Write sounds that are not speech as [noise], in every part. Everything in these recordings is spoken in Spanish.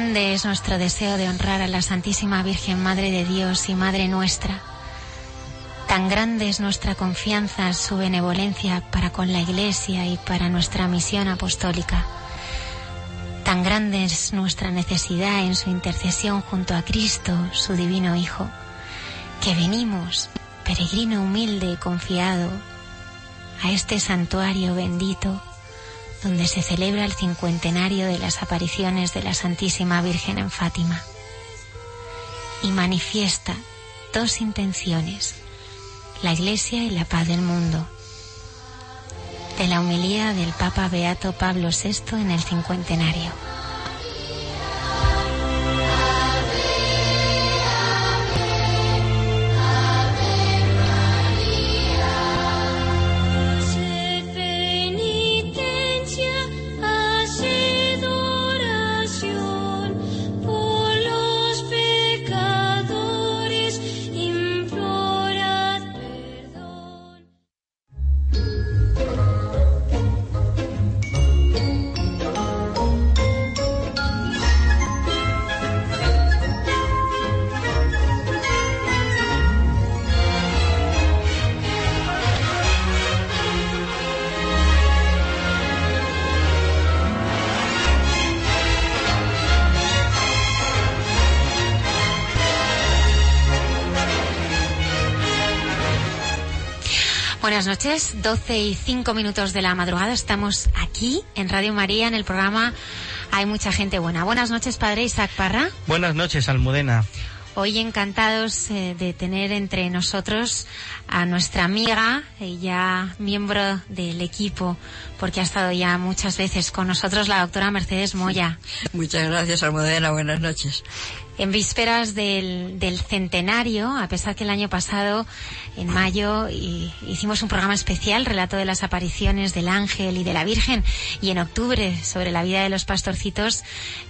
Grande es nuestro deseo de honrar a la Santísima Virgen Madre de Dios y Madre nuestra. Tan grande es nuestra confianza, su benevolencia para con la Iglesia y para nuestra misión apostólica. Tan grande es nuestra necesidad en su intercesión junto a Cristo, su divino Hijo, que venimos, peregrino humilde y confiado, a este santuario bendito donde se celebra el cincuentenario de las apariciones de la Santísima Virgen en Fátima. Y manifiesta dos intenciones, la Iglesia y la paz del mundo. De la humilía del Papa Beato Pablo VI en el cincuentenario. Buenas noches, 12 y 5 minutos de la madrugada. Estamos aquí en Radio María en el programa Hay mucha gente buena. Buenas noches, padre Isaac Parra. Buenas noches, Almudena. Hoy encantados eh, de tener entre nosotros a nuestra amiga, y ya miembro del equipo, porque ha estado ya muchas veces con nosotros, la doctora Mercedes Moya. Muchas gracias, Almudena. Buenas noches. En vísperas del, del centenario, a pesar que el año pasado, en mayo, y- hicimos un programa especial, relato de las apariciones del ángel y de la Virgen, y en octubre, sobre la vida de los pastorcitos,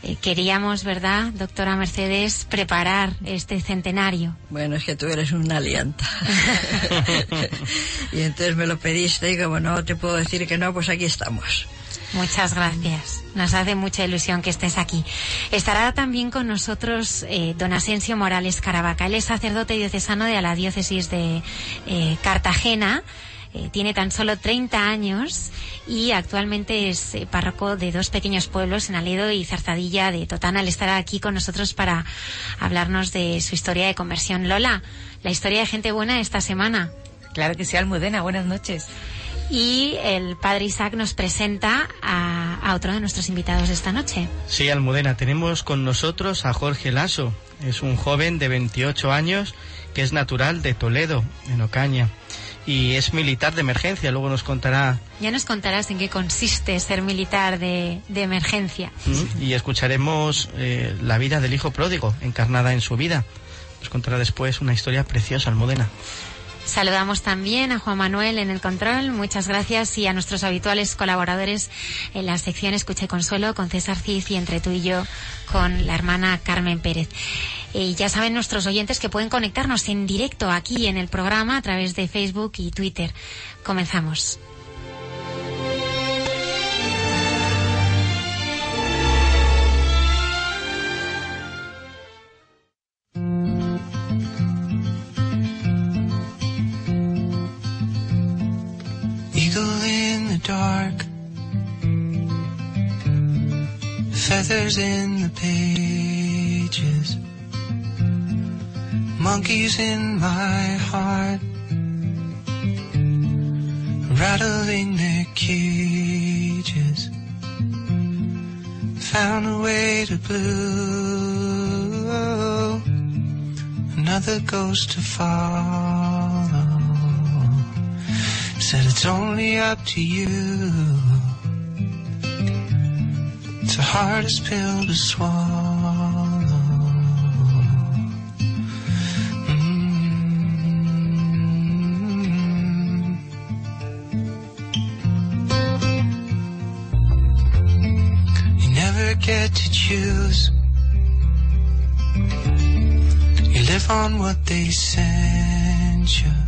eh, queríamos, ¿verdad, doctora Mercedes, preparar este centenario? Bueno, es que tú eres una alianta. [laughs] [laughs] y entonces me lo pediste y como no te puedo decir que no, pues aquí estamos. Muchas gracias. Nos hace mucha ilusión que estés aquí. Estará también con nosotros eh, don Asensio Morales Caravaca. Él es sacerdote diocesano de la diócesis de eh, Cartagena Eh, tiene tan solo 30 años y actualmente es eh, párroco de dos pequeños pueblos en Aledo y Zarzadilla de Totana. Él estará aquí con nosotros para hablarnos de su historia de conversión. Lola, la historia de gente buena esta semana. Claro que sí, Almudena, buenas noches. Y el padre Isaac nos presenta a, a otro de nuestros invitados de esta noche. Sí, Almudena, tenemos con nosotros a Jorge Lasso. Es un joven de 28 años que es natural de Toledo, en Ocaña. Y es militar de emergencia, luego nos contará Ya nos contarás en qué consiste ser militar de, de emergencia. y escucharemos eh, la vida del hijo pródigo, encarnada en su vida. Nos contará después una historia preciosa, Almudena. Saludamos también a Juan Manuel en el control, muchas gracias, y a nuestros habituales colaboradores en la sección Escucha y Consuelo con César Cid y entre tú y yo con la hermana Carmen Pérez. Y ya saben nuestros oyentes que pueden conectarnos en directo aquí en el programa a través de Facebook y Twitter. Comenzamos. Dark, feathers in the pages, monkeys in my heart, rattling their cages. Found a way to blue, another ghost to follow. Said it's only up to you. It's the hardest pill to swallow. Mm. You never get to choose. You live on what they send you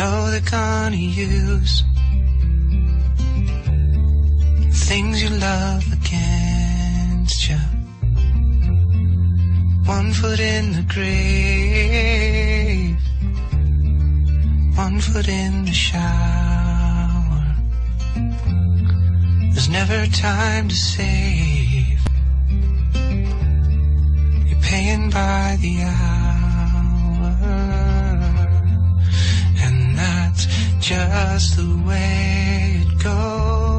know they're gonna use things you love against you. One foot in the grave, one foot in the shower. There's never time to save. You're paying by the hour. Just the way it goes.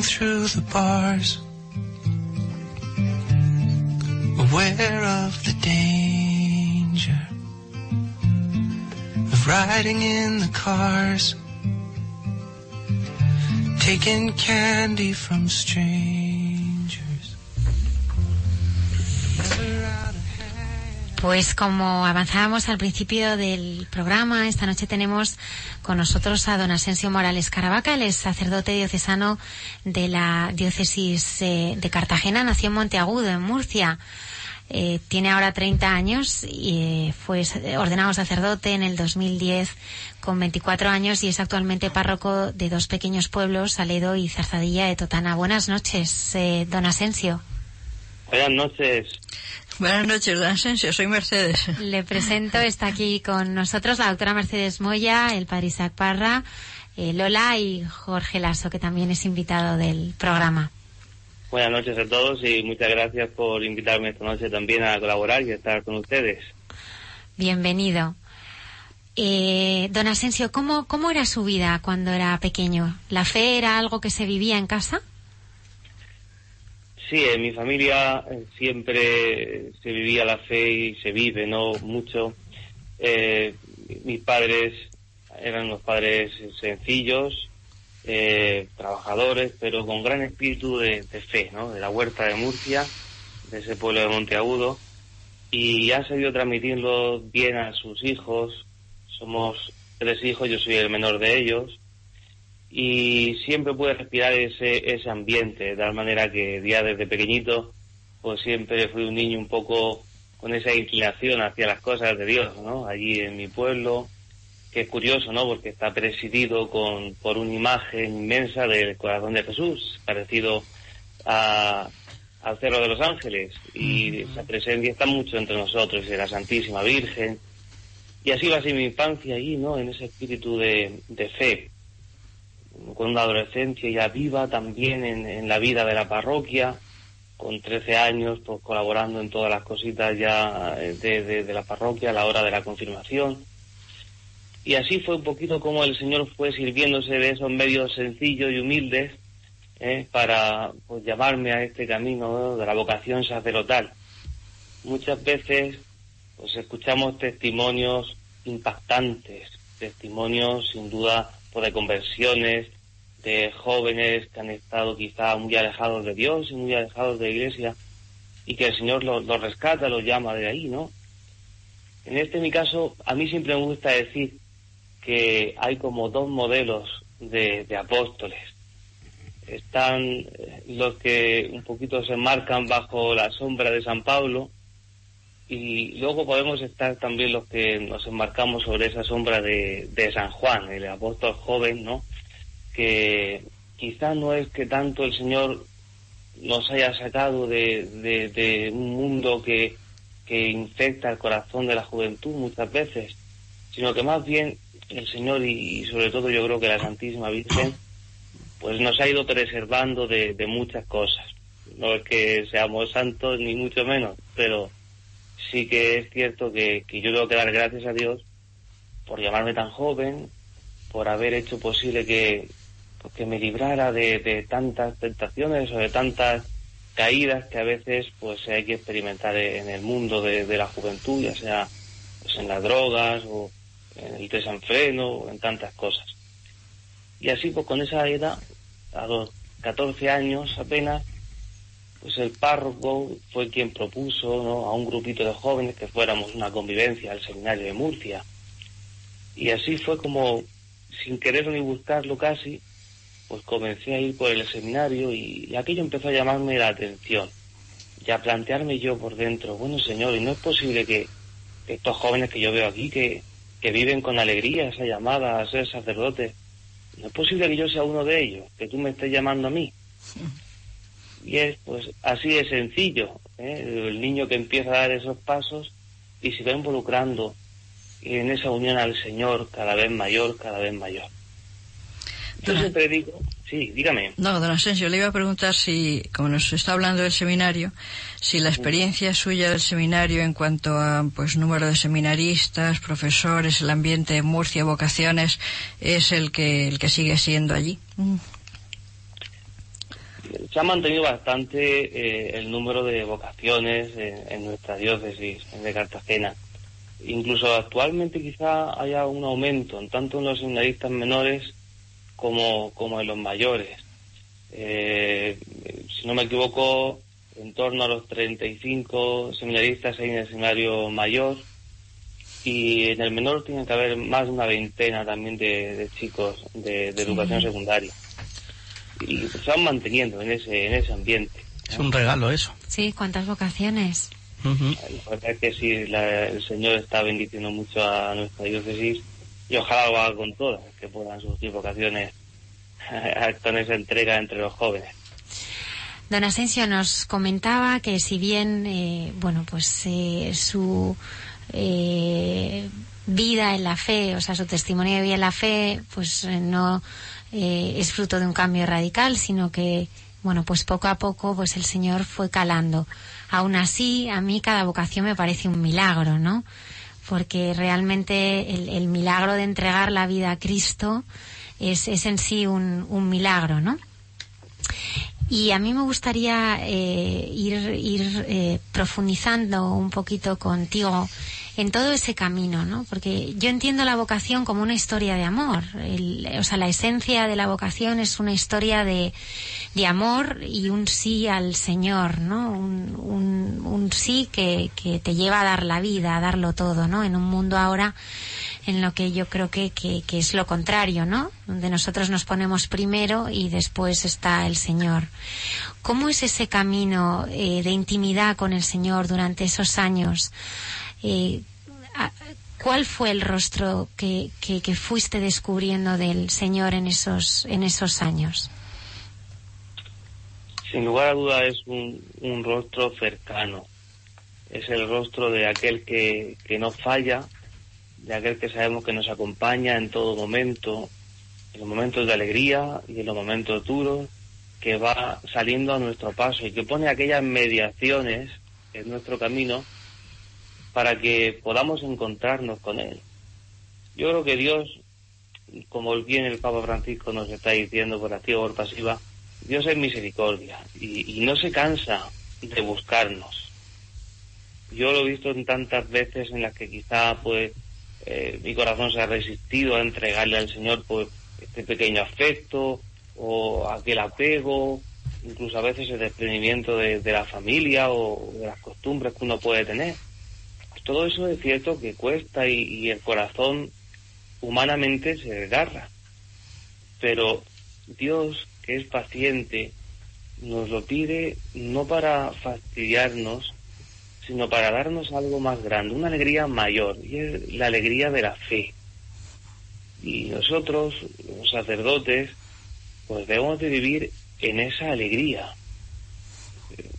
Through the bars, aware of the danger of riding in the cars, taking candy from strangers. Pues como avanzábamos al principio del programa, esta noche tenemos con nosotros a don Asensio Morales Caravaca, es sacerdote diocesano de la diócesis eh, de Cartagena, nació en Monteagudo, en Murcia. Eh, tiene ahora 30 años y eh, fue ordenado sacerdote en el 2010 con 24 años y es actualmente párroco de dos pequeños pueblos, Aledo y Zarzadilla de Totana. Buenas noches, eh, don Asensio. Buenas noches. Buenas noches, don Asensio, soy Mercedes. Le presento, está aquí con nosotros la doctora Mercedes Moya, el padre Isaac Parra, eh, Lola y Jorge Lasso, que también es invitado del programa. Buenas noches a todos y muchas gracias por invitarme esta noche también a colaborar y a estar con ustedes. Bienvenido. Eh, don Asensio, ¿cómo, ¿cómo era su vida cuando era pequeño? ¿La fe era algo que se vivía en casa? Sí, en mi familia eh, siempre se vivía la fe y se vive, ¿no? Mucho. Eh, mis padres eran unos padres sencillos, eh, trabajadores, pero con gran espíritu de, fe, ¿no? De la huerta de Murcia, de ese pueblo de Monteagudo. y ha sabido transmitirlo bien a sus hijos. Somos tres hijos, yo soy el menor de ellos y siempre pude respirar ese, ese ambiente, de tal manera que ya desde pequeñito pues siempre fui un niño un poco con esa inclinación hacia las cosas de Dios, ¿no? Allí en mi pueblo, que es curioso, ¿no? Porque está presidido con, por una imagen inmensa del corazón de Jesús, parecido a, al Cerro de los Ángeles, y esa presencia está mucho entre nosotros, de la Santísima Virgen, y así va a ser mi infancia allí, ¿no? En ese espíritu de, de fe, con una adolescencia ya viva también en, en la vida de la parroquia, con 13 años, pues colaborando en todas las cositas ya eh, de, de- la parroquia a la hora de la confirmación. Y así fue un poquito como el Señor fue sirviéndose de esos medios sencillos y humildes eh, para pues, llamarme a este camino ¿no? de la vocación sacerdotal. Muchas veces pues escuchamos testimonios impactantes, testimonios sin duda de conversiones, de jóvenes que han estado quizá muy alejados de Dios y muy alejados de la iglesia y que el Señor los los rescata, los llama de ahí, ¿no? En este mi caso, a mí siempre me gusta decir que hay como dos modelos de, de apóstoles. Están eh, los que un poquito se marcan bajo la sombra de San Pablo y luego podemos estar también los que nos enmarcamos sobre esa sombra de, San Juan, el apóstol joven, ¿no? Que quizá no es que tanto el Señor nos haya sacado de, de- de un mundo que, que infecta el corazón de la juventud muchas veces, sino que más bien el Señor y, y sobre todo yo creo que la Santísima Virgen pues nos ha ido preservando de, de muchas cosas. No es que seamos santos ni mucho menos, pero sí que es cierto que, que yo tengo que dar gracias a Dios por llamarme tan joven, por haber hecho posible que, pues, que me librara de, de tantas tentaciones o de tantas caídas que a veces pues hay que experimentar en el mundo de, de la juventud, ya sea pues, en las drogas o en el desenfreno o en tantas cosas. Y así pues con esa edad, a los 14 años apenas, pues el párroco fue quien propuso a un grupito de jóvenes que fuéramos una convivencia al seminario de Murcia. Y así fue como, sin quererlo ni buscarlo casi, pues comencé a ir por el seminario y, y aquello empezó a llamarme la atención y a plantearme yo por dentro, bueno señor, y no es posible que estos jóvenes que yo veo aquí, que, que viven con alegría esa llamada a ser sacerdote, no es posible que yo sea uno de ellos, que tú me estés llamando a mí. Y es pues así de sencillo, ¿eh? el niño que empieza a dar esos pasos y se va involucrando en esa unión al Señor cada vez mayor, cada vez mayor. Yo Don- siempre digo, sí, dígame. No, don Asensio, le iba a preguntar si, como nos está hablando del seminario, si la experiencia suya del seminario en cuanto a pues número de seminaristas, profesores, el ambiente de Murcia, vocaciones, es el que el que sigue siendo allí. Mm. Se ha mantenido bastante eh, el número de vocaciones en, en nuestra diócesis de Cartagena. Incluso actualmente quizá haya un aumento, en tanto en los seminaristas menores como, como en los mayores. Eh, si no me equivoco, en torno a los 35 seminaristas hay en el seminario mayor y en el menor tiene que haber más de una veintena también de, de chicos de, de educación secundaria. Y se van manteniendo en ese, en ese ambiente. Es un regalo eso. Sí, ¿cuántas vocaciones? Ujú. La verdad es que sí, la- el Señor está bendiciendo mucho a nuestra diócesis y ojalá lo haga con todas, que puedan surgir vocaciones [laughs] con esa entrega entre los jóvenes. Don Asensio nos comentaba que si bien, eh, bueno, pues eh, su eh, vida en la fe, o sea, su testimonio de vida en la fe, pues eh, no eh, es fruto de un cambio radical, sino que, bueno, pues poco a poco, pues el Señor fue calando. Aún así, a mí cada vocación me parece un milagro, ¿no? Porque realmente el, milagro de entregar la vida a Cristo es, es en sí un, un milagro, ¿no? Y a mí me gustaría eh, ir, ir eh, profundizando un poquito contigo en todo ese camino, ¿no? Porque yo entiendo la vocación como una historia de amor. O sea, la esencia de la vocación es una historia de, de amor y un sí al Señor, ¿no? Un, un- sí que, que te lleva a dar la vida, a darlo todo, ¿no? En un mundo ahora en lo que yo creo que, que, que es lo contrario, ¿no? Donde nosotros nos ponemos primero y después está el Señor. ¿Cómo es ese camino eh, de intimidad con el Señor durante esos años? Eh, ¿Cuál fue el rostro que, que, fuiste descubriendo del Señor en esos, en esos años? Sin lugar a duda es un, un rostro cercano. Es el rostro de aquel que, que no falla, de aquel que sabemos que nos acompaña en todo momento, en los momentos de alegría y en los momentos duros, que va saliendo a nuestro paso y que pone aquellas mediaciones en nuestro camino para que podamos encontrarnos con Él. Yo creo que Dios, como bien el Papa Francisco nos está diciendo por activa o por pasiva, Dios es misericordia y, no se cansa de buscarnos. Yo lo he visto en tantas veces en las que quizá pues eh, mi corazón se ha resistido a entregarle al Señor pues este pequeño afecto o aquel apego, incluso a veces el desprendimiento de, de la familia o de las costumbres que uno puede tener. Todo eso es cierto que cuesta y, y el corazón humanamente se desgarra. Pero Dios, que es paciente, nos lo pide no para fastidiarnos, sino para darnos algo más grande, una alegría mayor, y es la alegría de la fe. Y nosotros, los sacerdotes, pues debemos de vivir en esa alegría.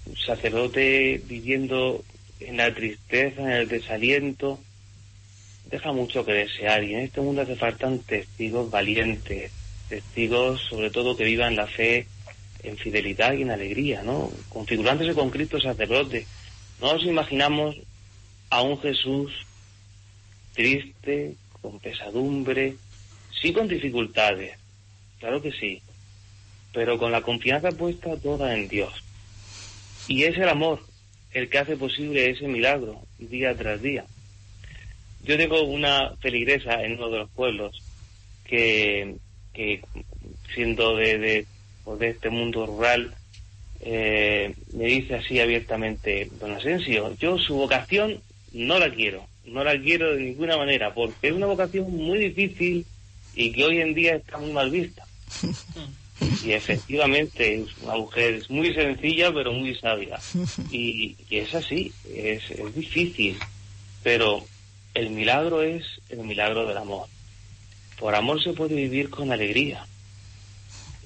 Un sacerdote viviendo en la tristeza, en el desaliento, deja mucho que desear y en este mundo hace faltan testigos valientes, testigos sobre todo que vivan la fe en fidelidad y en alegría, ¿no? Configurándose con Cristo sacerdote. No nos imaginamos a un Jesús triste, con pesadumbre, sí con dificultades, claro que sí, pero con la confianza puesta toda en Dios. Y es el amor el que hace posible ese milagro día tras día. Yo tengo una feligresa en uno de los pueblos que, siendo de, de, pues, de este mundo rural, eh, me dice así abiertamente, don Asensio, yo su vocación no la quiero, no la quiero de ninguna manera, porque es una vocación muy difícil y que hoy en día está muy mal vista. [laughs] Y efectivamente es una mujer muy sencilla pero muy sabia. [laughs] Y, y es así, es, es difícil, pero el milagro es el milagro del amor. Por amor se puede vivir con alegría.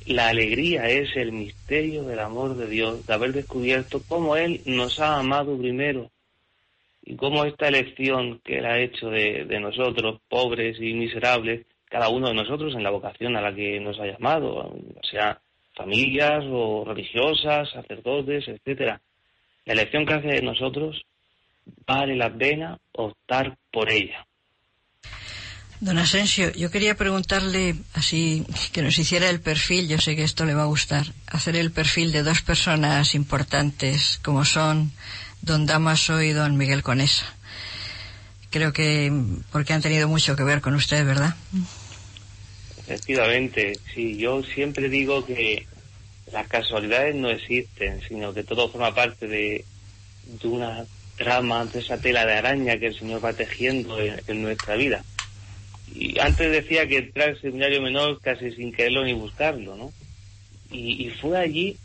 La alegría es el misterio del amor de Dios, de haber descubierto cómo Él nos ha amado primero y cómo esta elección que Él ha hecho de, de nosotros, pobres y miserables, cada uno de nosotros en la vocación a la que nos ha llamado, sea familias o religiosas, sacerdotes, etcétera. La elección que hace de nosotros vale la pena optar por ella. Don Asensio, yo quería preguntarle así que nos hiciera el perfil, yo sé que esto le va a gustar, hacer el perfil de dos personas importantes como son don Damaso y don Miguel Conesa. Creo que porque han tenido mucho que ver con usted, ¿verdad? Efectivamente, sí, yo siempre digo que las casualidades no existen, sino que todo forma parte de, una trama, de esa tela de araña que el Señor va tejiendo en, nuestra vida. Y antes decía que entrar al seminario menor casi sin quererlo ni buscarlo, ¿no? Y, y fue allí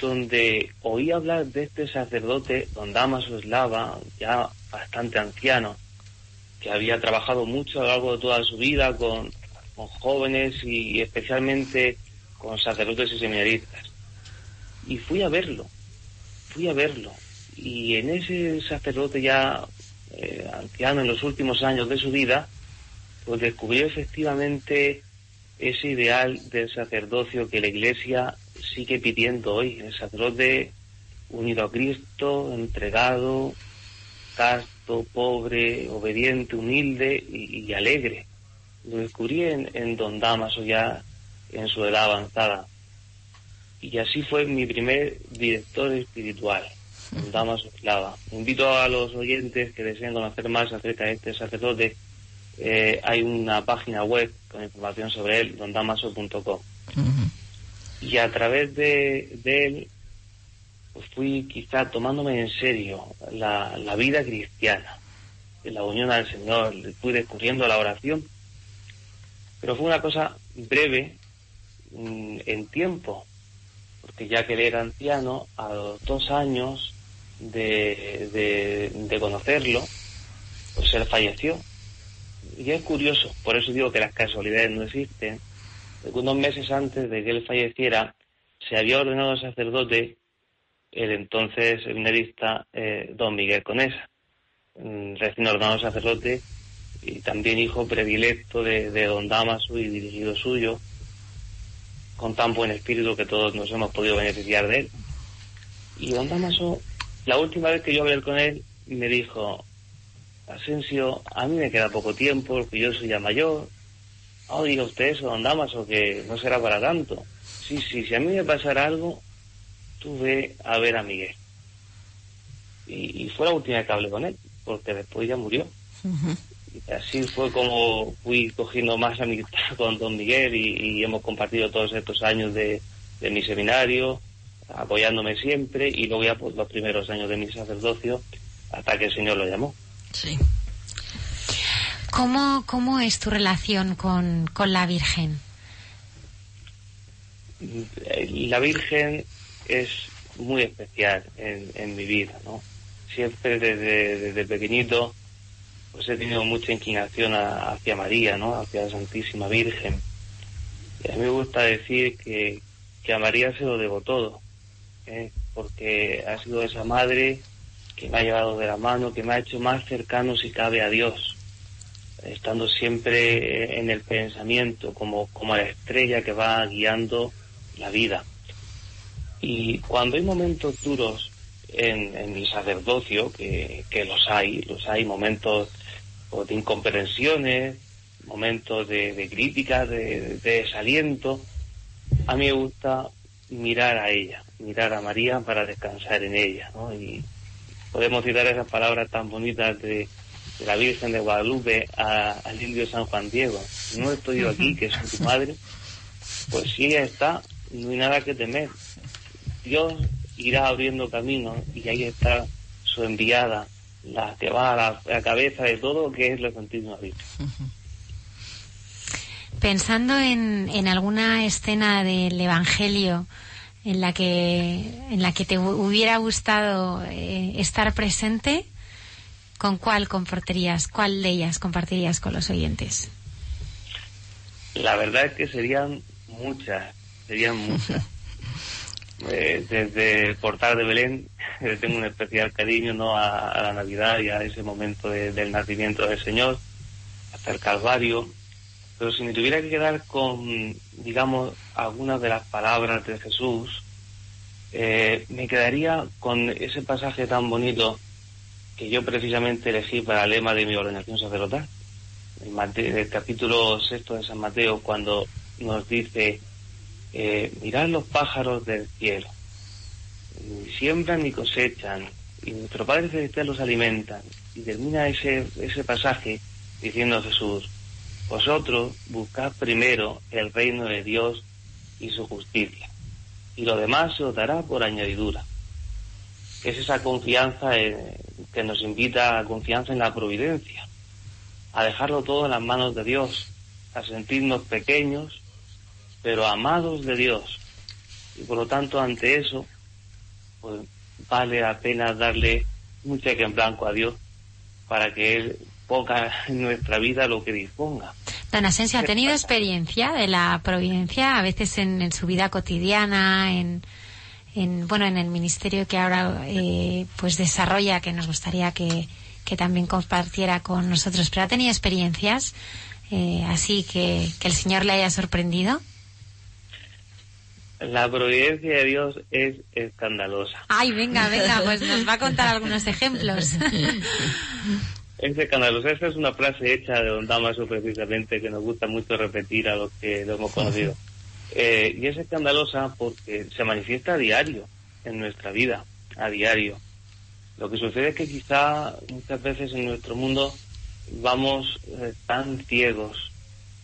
donde oí hablar de este sacerdote, don Damaso Eslava, ya bastante anciano, que había trabajado mucho a lo largo de toda su vida con, con jóvenes y especialmente con sacerdotes y seminaristas. Y fui a verlo, fui a verlo. Y en ese sacerdote ya eh, anciano en los últimos años de su vida, pues descubrió efectivamente ese ideal del sacerdocio que la Iglesia sigue pidiendo hoy, el sacerdote unido a Cristo, entregado, casto, pobre, obediente, humilde y, y alegre. Lo descubrí en, en Don Damaso ya en su edad avanzada. Y así fue mi primer director espiritual. Don Damaso Eslava. Invito a los oyentes que deseen conocer más acerca de este sacerdote. eh, hay una página web con información sobre él, dondamaso.com. Y a través de, de él pues fui quizá tomándome en serio la, la vida cristiana, la unión al Señor, fui descubriendo la oración, pero fue una cosa breve mm, en tiempo, porque ya que él era anciano, a los dos años de, de, conocerlo, pues él falleció. Y es curioso, por eso digo que las casualidades no existen, unos meses antes de que él falleciera, se había ordenado sacerdote el entonces seminarista eh, don Miguel Conesa, mm, recién ordenado sacerdote y también hijo predilecto de, de don Damaso y dirigido suyo, con tan buen espíritu que todos nos hemos podido beneficiar de él. Y don Damaso, la última vez que yo hablé con él, me dijo, Asensio, a mí me queda poco tiempo, porque yo soy ya mayor. Ah, diga usted eso, don Damaso, que no será para tanto. Sí, sí, si a mí me pasara algo, tú ve a ver a Miguel. Y fue la última vez que hablé con él, porque después ya murió. Y así fue como fui cogiendo más amistad [laughs] con don Miguel y, y hemos compartido todos estos años de, de mi seminario, apoyándome siempre, y luego ya pues, los primeros años de mi sacerdocio, hasta que el Señor lo llamó. Sí. ¿Cómo, cómo es tu relación con, con la Virgen? La Virgen es muy especial en, en mi vida, ¿no? Siempre desde, desde pequeñito pues he tenido mucha inclinación a- hacia María, ¿no? Hacia la Santísima Virgen. Y a mí me gusta decir que, que a María se lo debo todo, ¿eh? porque ha sido esa madre que me ha llevado de la mano, que me ha hecho más cercano si cabe a Dios, estando siempre en el pensamiento, como, como la estrella que va guiando la vida. Y cuando hay momentos duros en, en mi sacerdocio, que, que los hay, los hay momentos pues, de incomprensiones, momentos de, de críticas, de, de desaliento, a mí me gusta mirar a ella, mirar a María para descansar en ella, ¿no? Y podemos citar esas palabras tan bonitas de, de la Virgen de Guadalupe a- al indio San Juan Diego. No estoy yo aquí, que soy tu madre, pues si ella está, no hay nada que temer. Dios irá abriendo camino y ahí está su enviada, la que va a la, a la cabeza de todo que es la Santísima Virgen. Pensando en, en alguna escena del Evangelio en la que, en la que te hu- hubiera gustado eh, estar presente, ¿con cuál compartirías, cuál de ellas compartirías con los oyentes? La verdad es que serían muchas, serían muchas. [laughs] Eh, desde el portal de Belén [laughs] le tengo un especial cariño no a, la Navidad y a ese momento de- del nacimiento del Señor, hasta el Calvario. Pero si me tuviera que quedar con, digamos, algunas de las palabras de Jesús, eh, me quedaría con ese pasaje tan bonito que yo precisamente elegí para el lema de mi ordenación sacerdotal Mate- el capítulo sexto de San Mateo cuando nos dice eh, mirad los pájaros del cielo. Ni siembran ni cosechan y nuestro Padre Celestial los alimentan y termina ese, ese pasaje diciendo Jesús vosotros buscad primero el reino de Dios y su justicia y lo demás se os dará por añadidura. Es esa confianza eh, que nos invita a confianza en la providencia a dejarlo todo en las manos de Dios, a sentirnos pequeños, pero amados de Dios. Y por lo tanto, ante eso, pues vale la pena darle un cheque en blanco a Dios para que Él ponga en nuestra vida lo que disponga. Don Asensio, ¿ha tenido experiencia de la providencia a veces en, en su vida cotidiana, en, en, bueno, en el ministerio que ahora eh, pues desarrolla, que nos gustaría que, que también compartiera con nosotros? ¿Pero ha tenido experiencias eh, así que, que el Señor le haya sorprendido? La providencia de Dios es escandalosa. Ay, venga, venga, pues nos va a contar algunos ejemplos. [laughs] Es escandalosa. Esa es una frase hecha de Don Damaso precisamente que nos gusta mucho repetir a los que lo hemos conocido. Eh, y es escandalosa porque se manifiesta a diario en nuestra vida, a diario. Lo que sucede es que quizá muchas veces en nuestro mundo vamos eh, tan ciegos,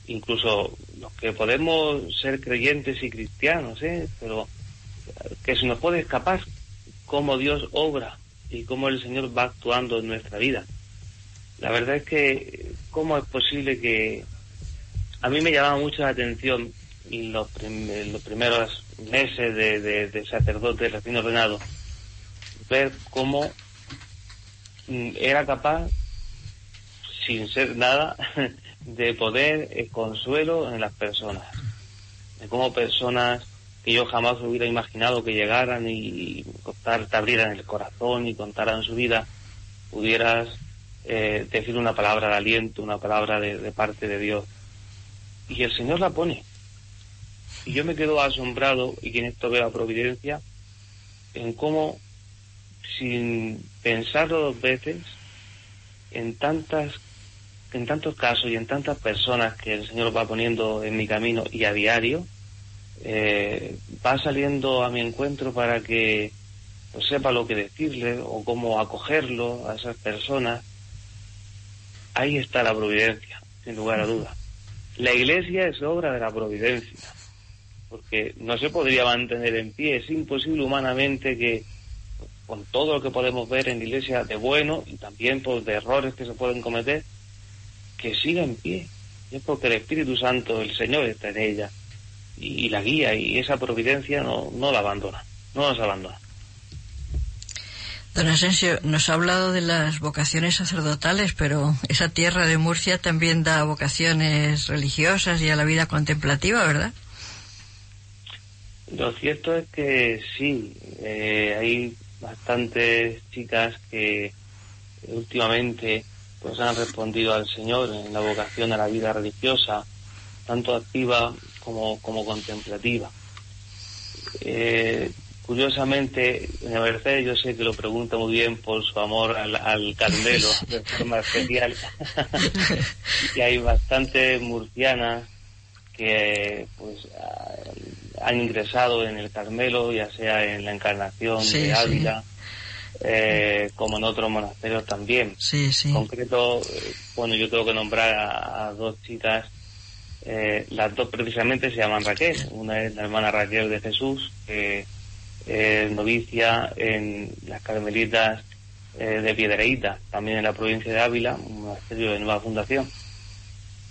incluso los que podemos ser creyentes y cristianos, ¿eh? pero eh, que se nos puede escapar cómo Dios obra y cómo el Señor va actuando en nuestra vida. La verdad es que, ¿cómo es posible que a mí me llamaba mucho la atención los, prim- los primeros meses de, de, sacerdote recién ordenado, ver cómo mm, era capaz, sin ser nada, [laughs] de poder eh, consuelo en las personas. De cómo personas que yo jamás hubiera imaginado que llegaran y contar, te abrieran el corazón y contaran su vida, pudieras eh, decir una palabra de aliento, una palabra de, parte de Dios. Y el Señor la pone. Y yo me quedo asombrado, y quien esto ve la providencia, en cómo, sin pensarlo dos veces, en tantas en tantos casos y en tantas personas que el Señor va poniendo en mi camino y a diario, eh, va saliendo a mi encuentro para que pues, sepa lo que decirle o cómo acogerlo a esas personas. Ahí está la providencia, sin lugar a dudas. La iglesia es obra de la providencia, porque no se podría mantener en pie, es imposible humanamente que con todo lo que podemos ver en la iglesia de bueno y también pues, de errores que se pueden cometer, que siga en pie. Y es porque el Espíritu Santo, el Señor está en ella y, y la guía y esa providencia no, no la abandona, no nos abandona. Don Asensio, nos ha hablado de las vocaciones sacerdotales, pero esa tierra de Murcia también da vocaciones religiosas y a la vida contemplativa, ¿verdad? Lo cierto es que sí, eh, hay bastantes chicas que últimamente pues han respondido al Señor en la vocación a la vida religiosa, tanto activa como, como contemplativa. Eh, curiosamente, en Mercedes yo sé que lo pregunta muy bien por su amor al, al Carmelo [laughs] de forma especial. [laughs] y hay bastantes murcianas que pues han ingresado en el Carmelo, ya sea en la Encarnación Sí, de sí. Eh, como en otros monasterios también. Sí, sí. En concreto, eh, bueno, yo tengo que nombrar a, a dos chicas, eh, las dos precisamente se llaman Raquel. Una es la hermana Raquel de Jesús, que es novicia en las Carmelitas eh, de Piedreíta, también en la provincia de Ávila, un monasterio de nueva fundación.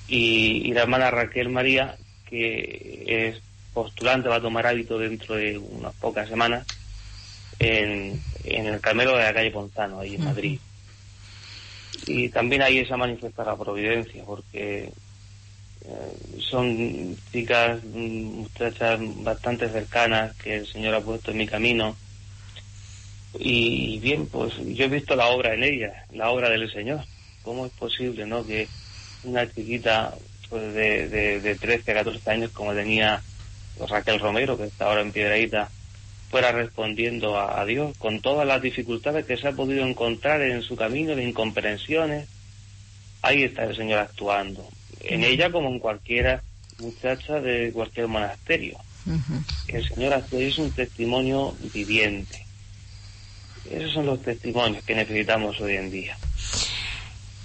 Y, y la hermana Raquel María, que es postulante, va a tomar hábito dentro de unas pocas semanas en, en el Carmelo de la calle Ponzano, ahí en Madrid. Y también ahí esa manifiesta la providencia, porque eh, son chicas, mm, muchachas bastante cercanas que el Señor ha puesto en mi camino. Y bien, pues yo he visto la obra en ellas, la obra del Señor. ¿Cómo es posible, no? Que una chiquita pues, de, de, de 13, 14 años, como tenía Raquel Romero, que está ahora en Piedraíta, fuera respondiendo a, a Dios con todas las dificultades que se ha podido encontrar en su camino de incomprensiones. Ahí está el Señor actuando. En ella como en cualquiera muchacha de cualquier monasterio. El Señor actúa y es un testimonio viviente. Esos son los testimonios que necesitamos hoy en día.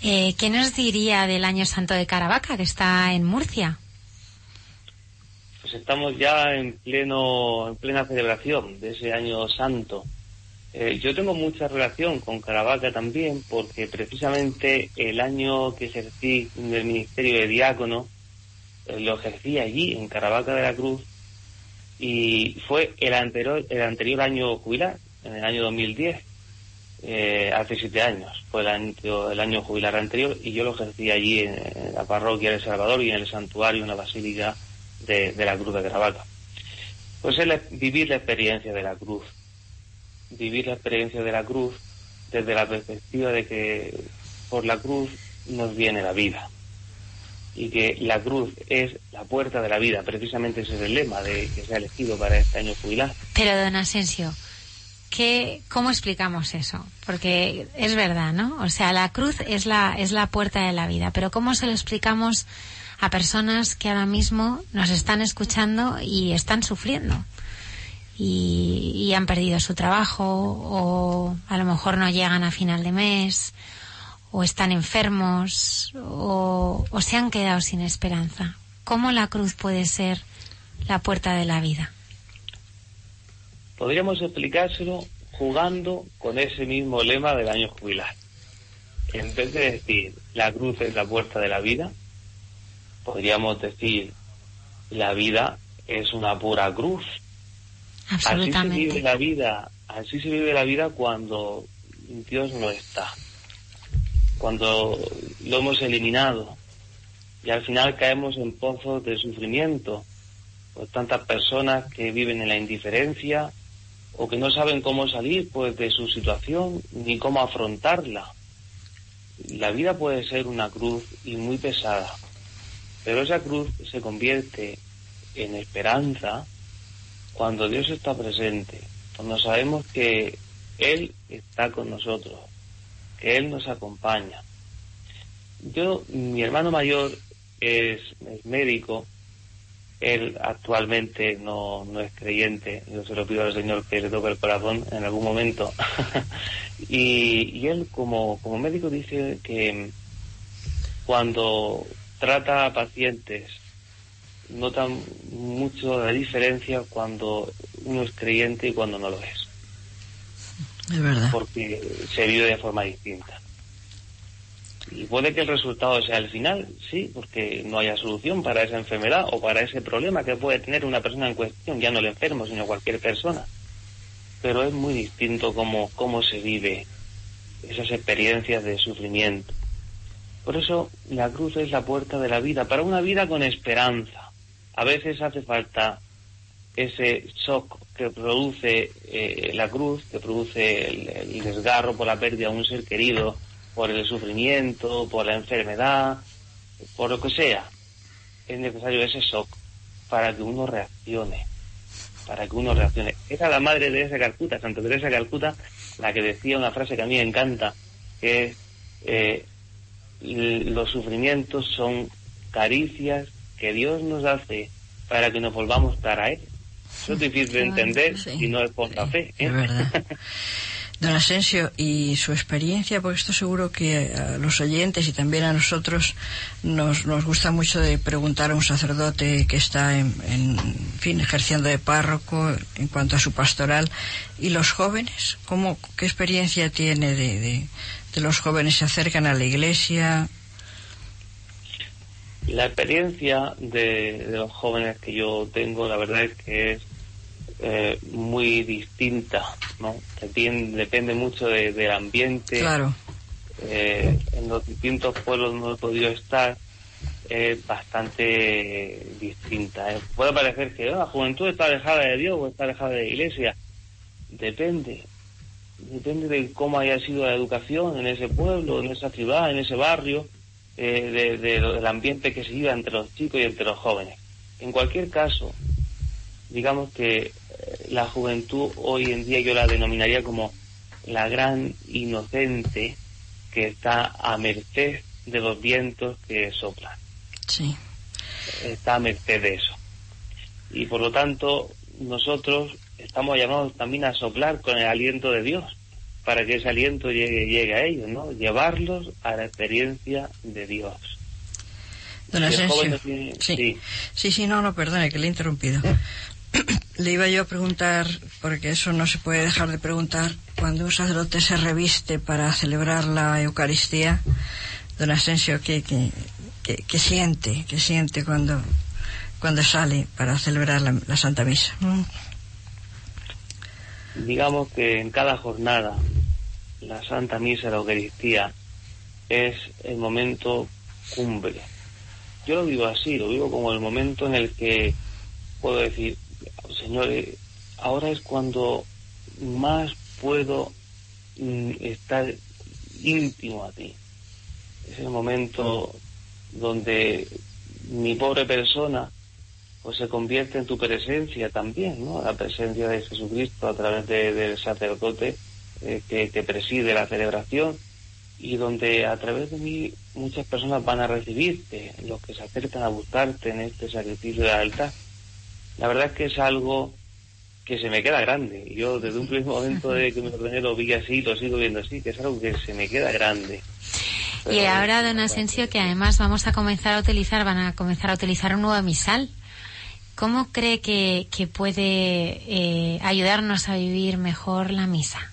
Eh, ¿Qué nos diría del Año Santo de Caravaca, que está en Murcia? Pues estamos ya en pleno en plena celebración de ese año santo. Eh, yo tengo mucha relación con Caravaca también porque precisamente el año que ejercí en el ministerio de diácono eh, lo ejercí allí en Caravaca de la Cruz y fue el anterior el anterior año jubilar en el año 2010 eh, hace siete años fue el año, el año jubilar anterior y yo lo ejercí allí en, en la parroquia de Salvador y en el santuario en la basílica de, la Cruz de Caravaca. Pues es vivir la experiencia de la cruz, vivir la experiencia de la cruz desde la perspectiva de que por la cruz nos viene la vida y que la cruz es la puerta de la vida, precisamente ese es el lema de, que se ha elegido para este año jubilar. Pero, don Asensio, ¿qué, ¿cómo explicamos eso? Porque es verdad, ¿no? O sea, la cruz es la, es la puerta de la vida, pero ¿cómo se lo explicamos a personas que ahora mismo nos están escuchando y están sufriendo? y, y han perdido su trabajo o a lo mejor no llegan a final de mes o están enfermos o, o se han quedado sin esperanza. ¿Cómo la cruz puede ser la puerta de la vida? Podríamos explicárselo jugando con ese mismo lema del año jubilar. En vez de decir la cruz es la puerta de la vida, podríamos decir la vida es una pura cruz. Así se vive la vida, así se vive la vida cuando Dios no está, cuando lo hemos eliminado y al final caemos en pozos de sufrimiento por tantas personas que viven en la indiferencia o que no saben cómo salir pues de su situación ni cómo afrontarla. La vida puede ser una cruz y muy pesada, pero esa cruz se convierte en esperanza cuando Dios está presente, cuando sabemos que Él está con nosotros, que Él nos acompaña. Yo, mi hermano mayor es, es médico, él actualmente no, no es creyente, yo se lo pido al Señor que le toque el corazón en algún momento. [laughs] y, y él como, como médico dice que cuando trata a pacientes nota mucho la diferencia cuando uno es creyente y cuando no lo es, Es verdad. porque se vive de forma distinta. Y puede que el resultado sea el final, sí, porque no haya solución para esa enfermedad o para ese problema que puede tener una persona en cuestión, ya no el enfermo, sino cualquier persona. Pero es muy distinto cómo, cómo se vive esas experiencias de sufrimiento. Por eso la cruz es la puerta de la vida, para una vida con esperanza. A veces hace falta ese shock que produce eh, la cruz, que produce el, desgarro por la pérdida de un ser querido, por el sufrimiento, por la enfermedad, por lo que sea. Es necesario ese shock para que uno reaccione, para que uno reaccione. Era la madre de de Calcuta, Santa Teresa de Calcuta, la que decía una frase que a mí me encanta, que es, eh, los sufrimientos son caricias que Dios nos hace para que nos volvamos para Él. Eso es difícil de entender si no es por la fe. ¿eh? Es verdad. Don Asensio, y su experiencia, porque esto seguro que a los oyentes y también a nosotros nos, nos gusta mucho de preguntar a un sacerdote que está en, en fin ejerciendo de párroco en cuanto a su pastoral y los jóvenes, ¿cómo, qué experiencia tiene de, de, de los jóvenes se acercan a la iglesia? La experiencia de, de los jóvenes que yo tengo, la verdad es que es eh, muy distinta, ¿no? Depende, depende mucho de- del ambiente. Claro. Eh, en los distintos pueblos donde he podido estar es bastante distinta. ¿eh? Puede parecer que "Ah, la juventud está alejada de Dios o está alejada de la iglesia. Depende. Depende de cómo haya sido la educación en ese pueblo, en esa ciudad, en ese barrio, eh, de- del ambiente que se vive entre los chicos y entre los jóvenes. En cualquier caso, digamos que eh, la juventud hoy en día yo la denominaría como la gran inocente que está a merced de los vientos que soplan. Sí. Está a merced de eso. Y por lo tanto, nosotros estamos llamados también a soplar con el aliento de Dios, para que ese aliento llegue, llegue a ellos, ¿no? Llevarlos a la experiencia de Dios. Don Asensio. Sí. sí, sí, no, no, perdone, que le he interrumpido. [coughs] le iba yo a preguntar, porque eso no se puede dejar de preguntar, cuando un sacerdote se reviste para celebrar la Eucaristía, don Asensio, ¿qué, qué, qué- qué siente? ¿Qué siente cuando, cuando sale para celebrar la, la Santa Misa? Mm. Digamos que en cada jornada la Santa Misa, la Eucaristía, es el momento cumbre. Yo lo vivo así, lo vivo como el momento en el que puedo decir, Señor, eh, ahora es cuando más puedo mm, estar íntimo a ti. Es el momento donde mi pobre persona pues se convierte en tu presencia también, ¿no? La presencia de Jesucristo a través de- del sacerdote eh, que, que preside la celebración y donde a través de mí muchas personas van a recibirte, los que se acercan a buscarte en este sacrificio del altar. La verdad es que es algo que se me queda grande. Yo desde un primer momento de que me ordené lo vi así, lo sigo viendo así, que es algo que se me queda grande. Y ahora, don Asensio, que además vamos a comenzar a utilizar, van a comenzar a utilizar un nuevo misal. ¿Cómo cree que, que puede eh, ayudarnos a vivir mejor la misa?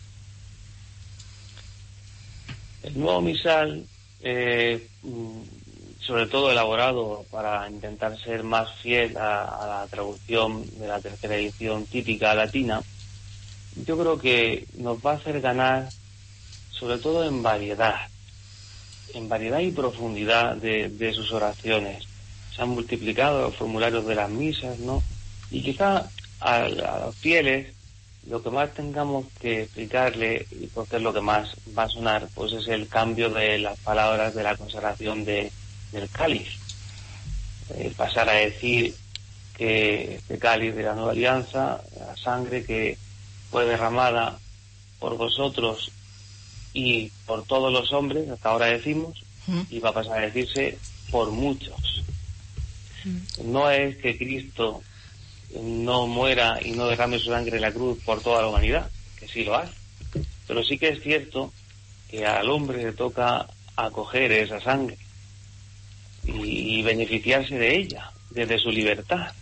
El nuevo misal, eh, mm, sobre todo elaborado para intentar ser más fiel a, la traducción de la tercera edición típica latina, yo creo que nos va a hacer ganar sobre todo en variedad, en variedad y profundidad de, de sus oraciones. Se han multiplicado los formularios de las misas, ¿no? Y quizá a, a los fieles lo que más tengamos que explicarle, y porque es lo que más va a sonar, pues es el cambio de las palabras de la consagración de, del cáliz. Eh, pasar a decir que este cáliz de la nueva alianza, la sangre que fue derramada por vosotros y por todos los hombres, hasta ahora decimos, y va a pasar a decirse por muchos. No es que Cristo no muera y no derrame su sangre en la cruz por toda la humanidad, que sí lo hace. Pero sí que es cierto que al hombre le toca acoger esa sangre y, beneficiarse de ella, desde su libertad.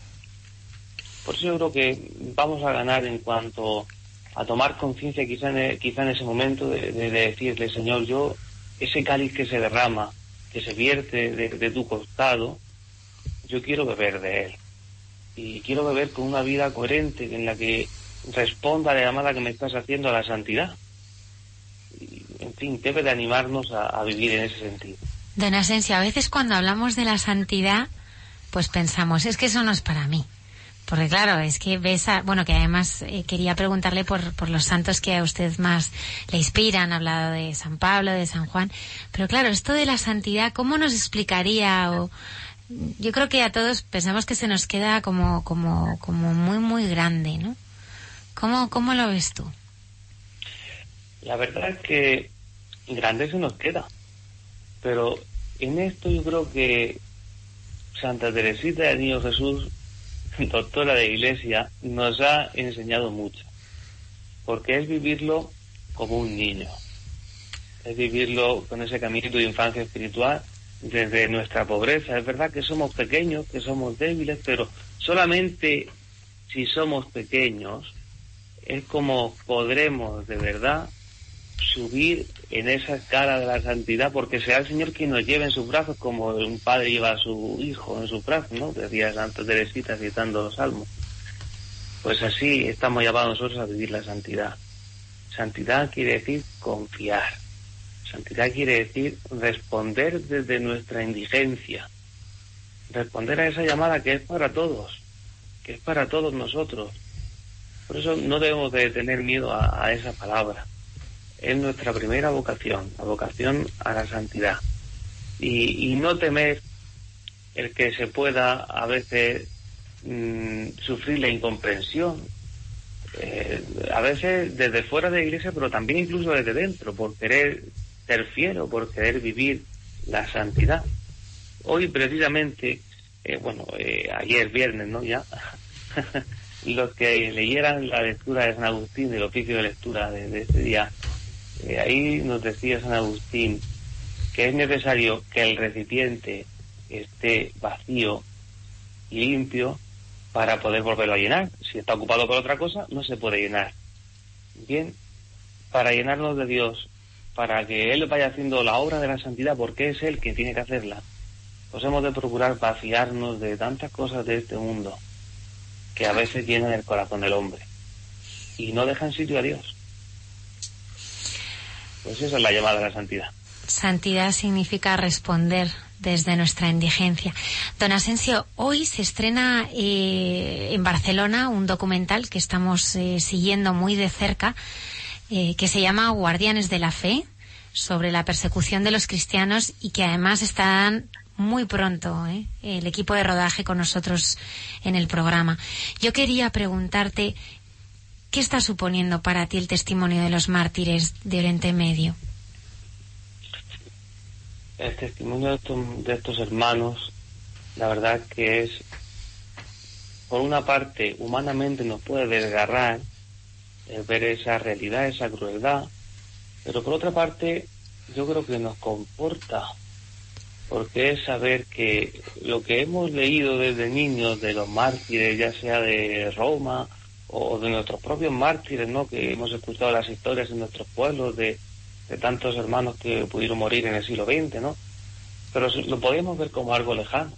Por eso yo creo que vamos a ganar en cuanto a tomar conciencia quizá en, e- quizá en ese momento de, de- de decirle, Señor, yo, ese cáliz que se derrama, que se vierte de tu costado, yo quiero beber de él. Y quiero beber con una vida coherente en la que responda a la llamada que me estás haciendo a la santidad. Y, en fin, debe de animarnos a, vivir en ese sentido. Don Asensio, a veces cuando hablamos de la santidad, pues pensamos, es que eso no es para mí. Porque claro, es que ves bueno, que además eh, quería preguntarle por, por los santos que a usted más le inspiran, ha hablado de San Pablo, de San Juan, pero claro, esto de la santidad, ¿cómo nos explicaría o yo creo que a todos pensamos que se nos queda como, como, como muy, muy grande, ¿no? ¿Cómo, cómo lo ves tú? La verdad es que grande se nos queda. Pero en esto yo creo que Santa Teresita del Niño Jesús, [laughs] doctora de Iglesia, nos ha enseñado mucho. Porque es vivirlo como un niño. Es vivirlo con ese caminito de infancia espiritual desde nuestra pobreza. Es verdad que somos pequeños, que somos débiles, pero solamente si somos pequeños es como podremos de verdad subir en esa escala de la santidad, porque sea el Señor quien nos lleve en sus brazos como un padre lleva a su hijo en sus brazos, ¿no? Decía Santa Teresita citando los salmos. Pues así estamos llamados nosotros a vivir la santidad. Santidad quiere decir confiar. Santidad quiere decir responder desde nuestra indigencia. Responder a esa llamada que es para todos, que es para todos nosotros. Por eso no debemos de tener miedo a, esa palabra. Es nuestra primera vocación, la vocación a la santidad. Y, y no temer el que se pueda a veces mm, sufrir la incomprensión, eh, a veces desde fuera de la iglesia, pero también incluso desde dentro, por querer ser por querer vivir la santidad. Hoy precisamente, eh, bueno, eh, ayer viernes, ¿no? Ya, [laughs] los que leyeran la lectura de San Agustín, del oficio de lectura de, de este día, eh, ahí nos decía San Agustín que es necesario que el recipiente esté vacío y limpio para poder volverlo a llenar. Si está ocupado por otra cosa, no se puede llenar. Bien, para llenarnos de Dios, para que Él vaya haciendo la obra de la santidad, porque es Él quien tiene que hacerla, pues hemos de procurar vaciarnos de tantas cosas de este mundo que a veces llenan el corazón del hombre y no dejan sitio a Dios. Pues esa es la llamada de la santidad. Santidad significa responder desde nuestra indigencia. Don Asensio, hoy se estrena eh, en Barcelona un documental que estamos eh, siguiendo muy de cerca, eh, que se llama Guardianes de la Fe, sobre la persecución de los cristianos y que además estarán muy pronto ¿eh? el equipo de rodaje con nosotros en el programa. Yo quería preguntarte, ¿qué está suponiendo para ti el testimonio de los mártires de Oriente Medio? el testimonio de estos, de estos hermanos, la verdad que es por una parte, humanamente nos puede desgarrar el ver esa realidad, esa crueldad, pero por otra parte, yo creo que nos comporta, porque es saber que lo que hemos leído desde niños de los mártires, ya sea de Roma o de nuestros propios mártires, ¿no? Que hemos escuchado las historias en nuestros pueblos de, de tantos hermanos que pudieron morir en el siglo XX, ¿no? Pero lo podemos ver como algo lejano,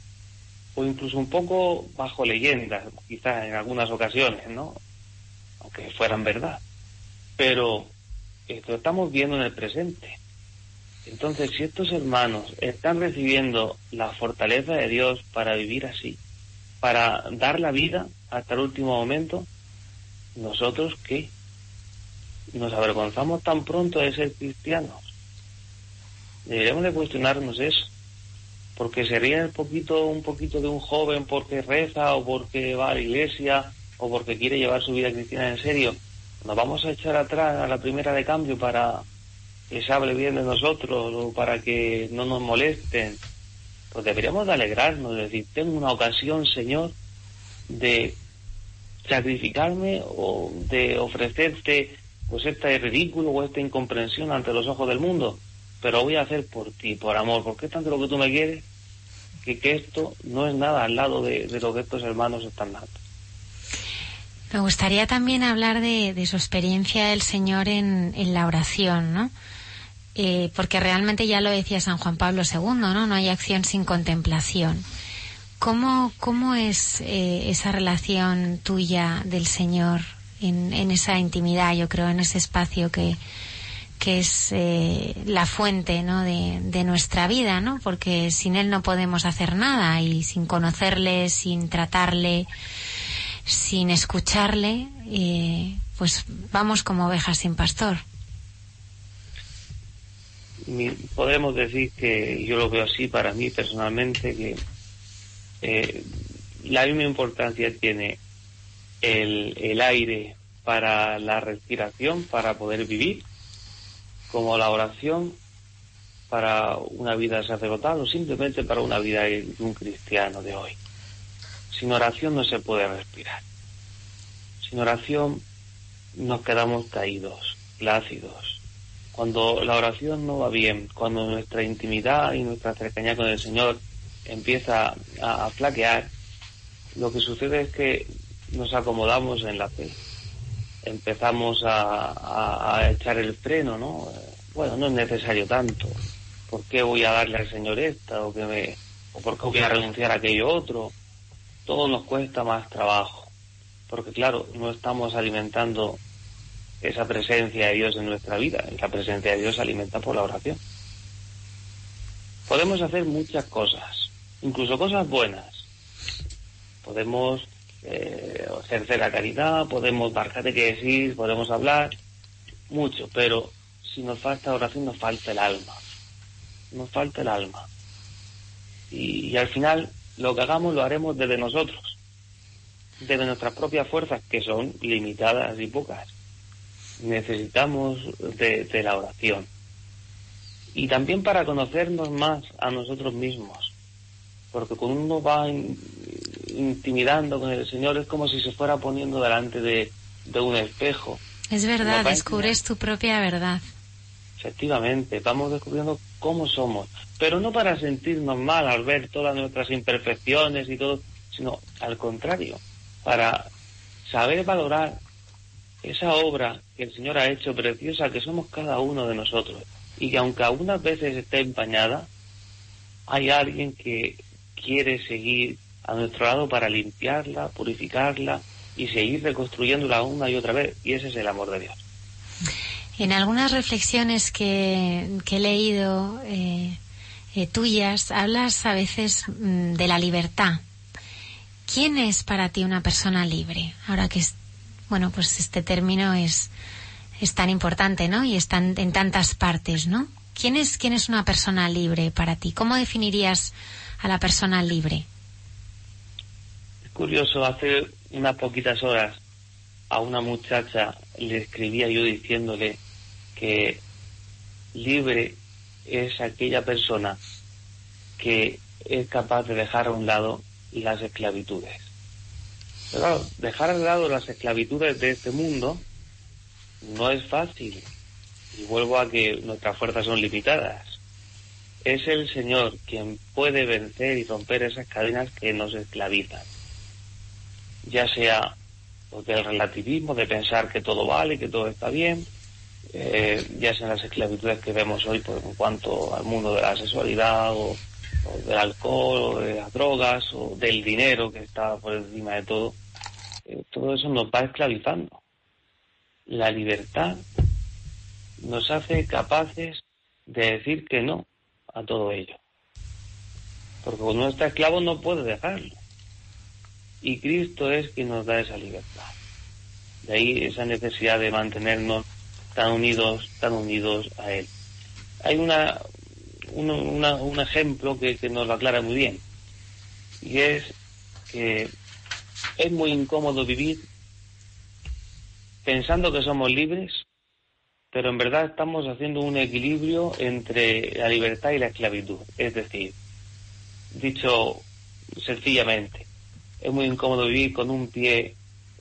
o incluso un poco bajo leyendas, quizás en algunas ocasiones, ¿no? Aunque fueran verdad. Pero lo estamos viendo en el presente. Entonces, si estos hermanos están recibiendo la fortaleza de Dios para vivir así, para dar la vida hasta el último momento, ¿nosotros qué? ¿Nos avergonzamos tan pronto de ser cristianos? Deberíamos de cuestionarnos eso. Porque sería un poquito, un poquito de un joven porque reza o porque va a la iglesia o porque quiere llevar su vida cristiana en serio. Nos vamos a echar atrás a la primera de cambio para que se hable bien de nosotros o para que no nos molesten. Pues deberíamos de alegrarnos, de decir, tengo una ocasión, Señor, de sacrificarme o de ofrecerte pues este ridículo o esta incomprensión ante los ojos del mundo, pero voy a hacer por ti, por amor, porque es tanto lo que tú me quieres que, que esto no es nada al lado de, de lo que estos hermanos están dando. Me gustaría también hablar de, su experiencia del Señor en, en la oración, ¿no? Eh, porque realmente ya lo decía San Juan Pablo II, ¿no? No hay acción sin contemplación. ¿Cómo, cómo es eh, esa relación tuya del Señor en, en, esa intimidad, yo creo, en ese espacio que, que es eh, la fuente ¿no? de, de, nuestra vida, ¿no? Porque sin Él no podemos hacer nada y sin conocerle, sin tratarle, sin escucharle, eh, pues vamos como ovejas sin pastor. Podemos decir que yo lo veo así para mí personalmente, que eh, la misma importancia tiene el, el aire para la respiración, para poder vivir, como la oración para una vida sacerdotal o simplemente para una vida de un cristiano de hoy. Sin oración no se puede respirar. Sin oración nos quedamos caídos, plácidos. Cuando la oración no va bien, cuando nuestra intimidad y nuestra cercanía con el Señor empieza a, flaquear, lo que sucede es que nos acomodamos en la fe. Empezamos a, a, a echar el freno, ¿no? Bueno, no es necesario tanto. ¿Por qué voy a darle al Señor esta? ¿O, que me, o por qué voy a renunciar a aquello otro? Todo nos cuesta más trabajo. Porque claro, no estamos alimentando esa presencia de Dios en nuestra vida. La presencia de Dios se alimenta por la oración. Podemos hacer muchas cosas, incluso cosas buenas. Podemos eh, ejercer la caridad, podemos dar catequesis, podemos hablar mucho, pero si nos falta oración nos falta el alma. Nos falta el alma. Y al final lo que hagamos lo haremos desde nosotros, desde nuestras propias fuerzas, que son limitadas y pocas. Necesitamos de, de la oración. Y también para conocernos más a nosotros mismos. Porque cuando uno va in, intimidando con el Señor es como si se fuera poniendo delante de, de un espejo. Es verdad, descubres tu propia verdad. Efectivamente, vamos descubriendo cómo somos, pero no para sentirnos mal al ver todas nuestras imperfecciones y todo, sino al contrario, para saber valorar esa obra que el Señor ha hecho preciosa, que somos cada uno de nosotros, y que aunque algunas veces esté empañada, hay alguien que quiere seguir a nuestro lado para limpiarla, purificarla y seguir reconstruyéndola una y otra vez, y ese es el amor de Dios. En algunas reflexiones que, he leído eh, eh, tuyas, hablas a veces mm, de la libertad. ¿Quién es para ti una persona libre? Ahora que, es, bueno, pues este término es, es tan importante, ¿no? Y está en tantas partes, ¿no? ¿Quién es, ¿Quién es una persona libre para ti? ¿Cómo definirías a la persona libre? Curioso, hace unas poquitas horas a una muchacha le escribía yo diciéndole que libre es aquella persona que es capaz de dejar a un lado las esclavitudes. Pero claro, dejar de lado las esclavitudes de este mundo no es fácil. Y vuelvo a que nuestras fuerzas son limitadas. Es el Señor quien puede vencer y romper esas cadenas que nos esclavizan. Ya sea pues, del relativismo, de pensar que todo vale, que todo está bien, eh, ya sean las esclavitudes que vemos hoy pues, en cuanto al mundo de la sexualidad o, del alcohol o de las drogas o del dinero que está por encima de todo, eh, todo eso nos va esclavizando. La libertad nos hace capaces de decir que no a todo ello. Porque cuando uno está esclavo no puede dejarlo. Y Cristo es quien nos da esa libertad. De ahí esa necesidad de mantenernos tan unidos, tan unidos a Él. Hay una- un ejemplo que, que nos lo aclara muy bien. Y es que es muy incómodo vivir pensando que somos libres, pero en verdad estamos haciendo un equilibrio entre la libertad y la esclavitud. Es decir, dicho sencillamente, es muy incómodo vivir con un pie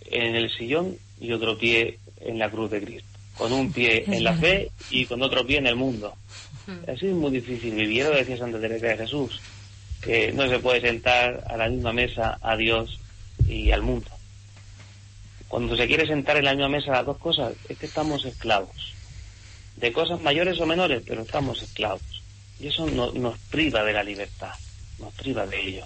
en el sillón y otro pie en la cruz de Cristo, con un pie en la fe y con otro pie en el mundo. Así es muy difícil vivir, lo decía Santa Teresa de Jesús, que no se puede sentar a la misma mesa a Dios y al mundo. Cuando se quiere sentar en la misma mesa las dos cosas, es que estamos esclavos. De cosas mayores o menores, pero estamos esclavos. Y eso no- nos priva de la libertad, nos priva de ello.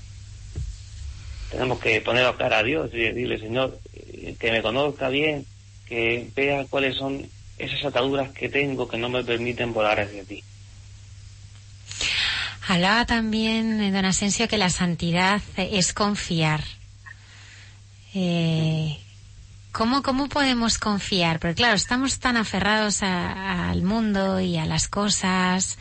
Tenemos que poner a cara a Dios y decirle, Señor, eh, que me conozca bien, que vea cuáles son esas ataduras que tengo que no me permiten volar hacia ti. Hablaba también eh, don Asensio que la santidad es confiar. Eh, ¿cómo, ¿Cómo podemos confiar? Porque claro, estamos tan aferrados a- al mundo y a las cosas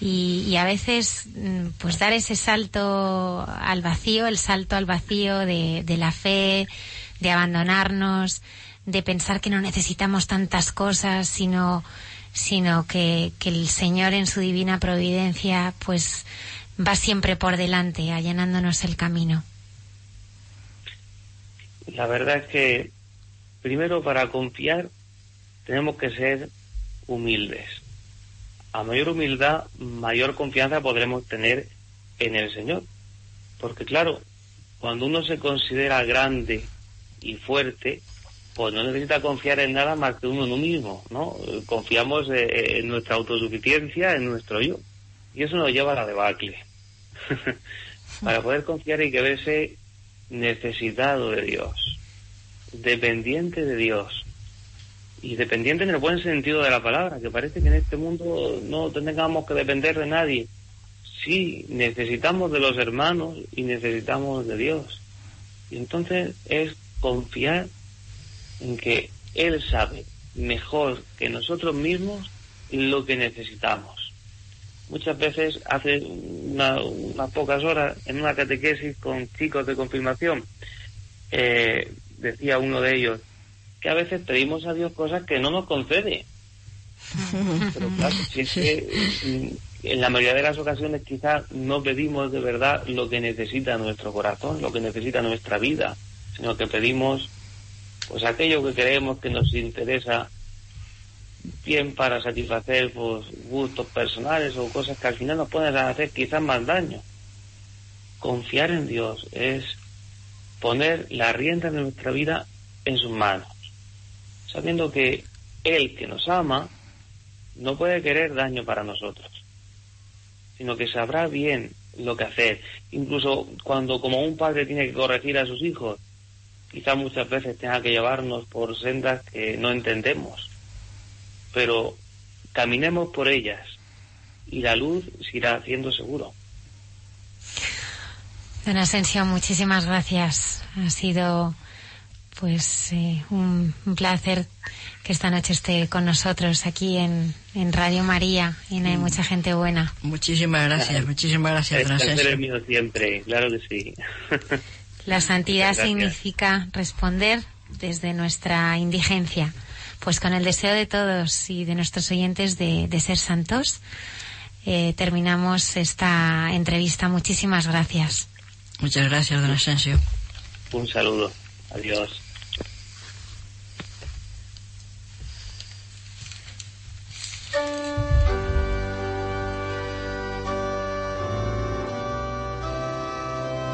y, y a veces mm, pues dar ese salto al vacío, el salto al vacío de, de la fe, de abandonarnos, de pensar que no necesitamos tantas cosas, sino sino que, que el Señor en su divina providencia pues va siempre por delante, allanándonos el camino. La verdad es que primero para confiar tenemos que ser humildes. A mayor humildad, mayor confianza podremos tener en el Señor. Porque claro, cuando uno se considera grande y fuerte, pues no necesita confiar en nada más que uno en uno mismo, ¿no? Eh, Confiamos eh, en nuestra autosuficiencia, en nuestro yo. Y eso nos lleva a la debacle. [laughs] Para poder confiar hay que verse necesitado de Dios, dependiente de Dios. Y dependiente en el buen sentido de la palabra, que parece que en este mundo no tengamos que depender de nadie. Sí, necesitamos de los hermanos y necesitamos de Dios. Y entonces es confiar en que Él sabe mejor que nosotros mismos lo que necesitamos. Muchas veces, hace una- unas pocas horas, en una catequesis con chicos de confirmación, eh, decía uno de ellos que a veces pedimos a Dios cosas que no nos concede. Pero claro, si es que mm, en la mayoría de las ocasiones quizás no pedimos de verdad lo que necesita nuestro corazón, lo que necesita nuestra vida, sino que pedimos pues aquello que creemos que nos interesa bien para satisfacer pues, gustos personales o cosas que al final nos pueden hacer quizás más daño. Confiar en Dios es poner la rienda de nuestra vida en sus manos, sabiendo que Él que nos ama no puede querer daño para nosotros, sino que sabrá bien lo que hacer. Incluso cuando como un padre tiene que corregir a sus hijos, quizás muchas veces tenga que llevarnos por sendas que no entendemos, pero caminemos por ellas y la luz se irá haciendo seguro. Don Asensio, muchísimas gracias. Ha sido pues eh, un, un placer que esta noche esté con nosotros aquí en, en Radio María y en Hay mucha gente buena. Muchísimas gracias, muchísimas gracias, El don placer Asensio. es mío siempre, claro que sí. [laughs] La santidad gracias. significa responder desde nuestra indigencia. Pues con el deseo de todos y de nuestros oyentes de, de ser santos, eh, terminamos esta entrevista. Muchísimas gracias. Muchas gracias, don Asensio. Un saludo. Adiós.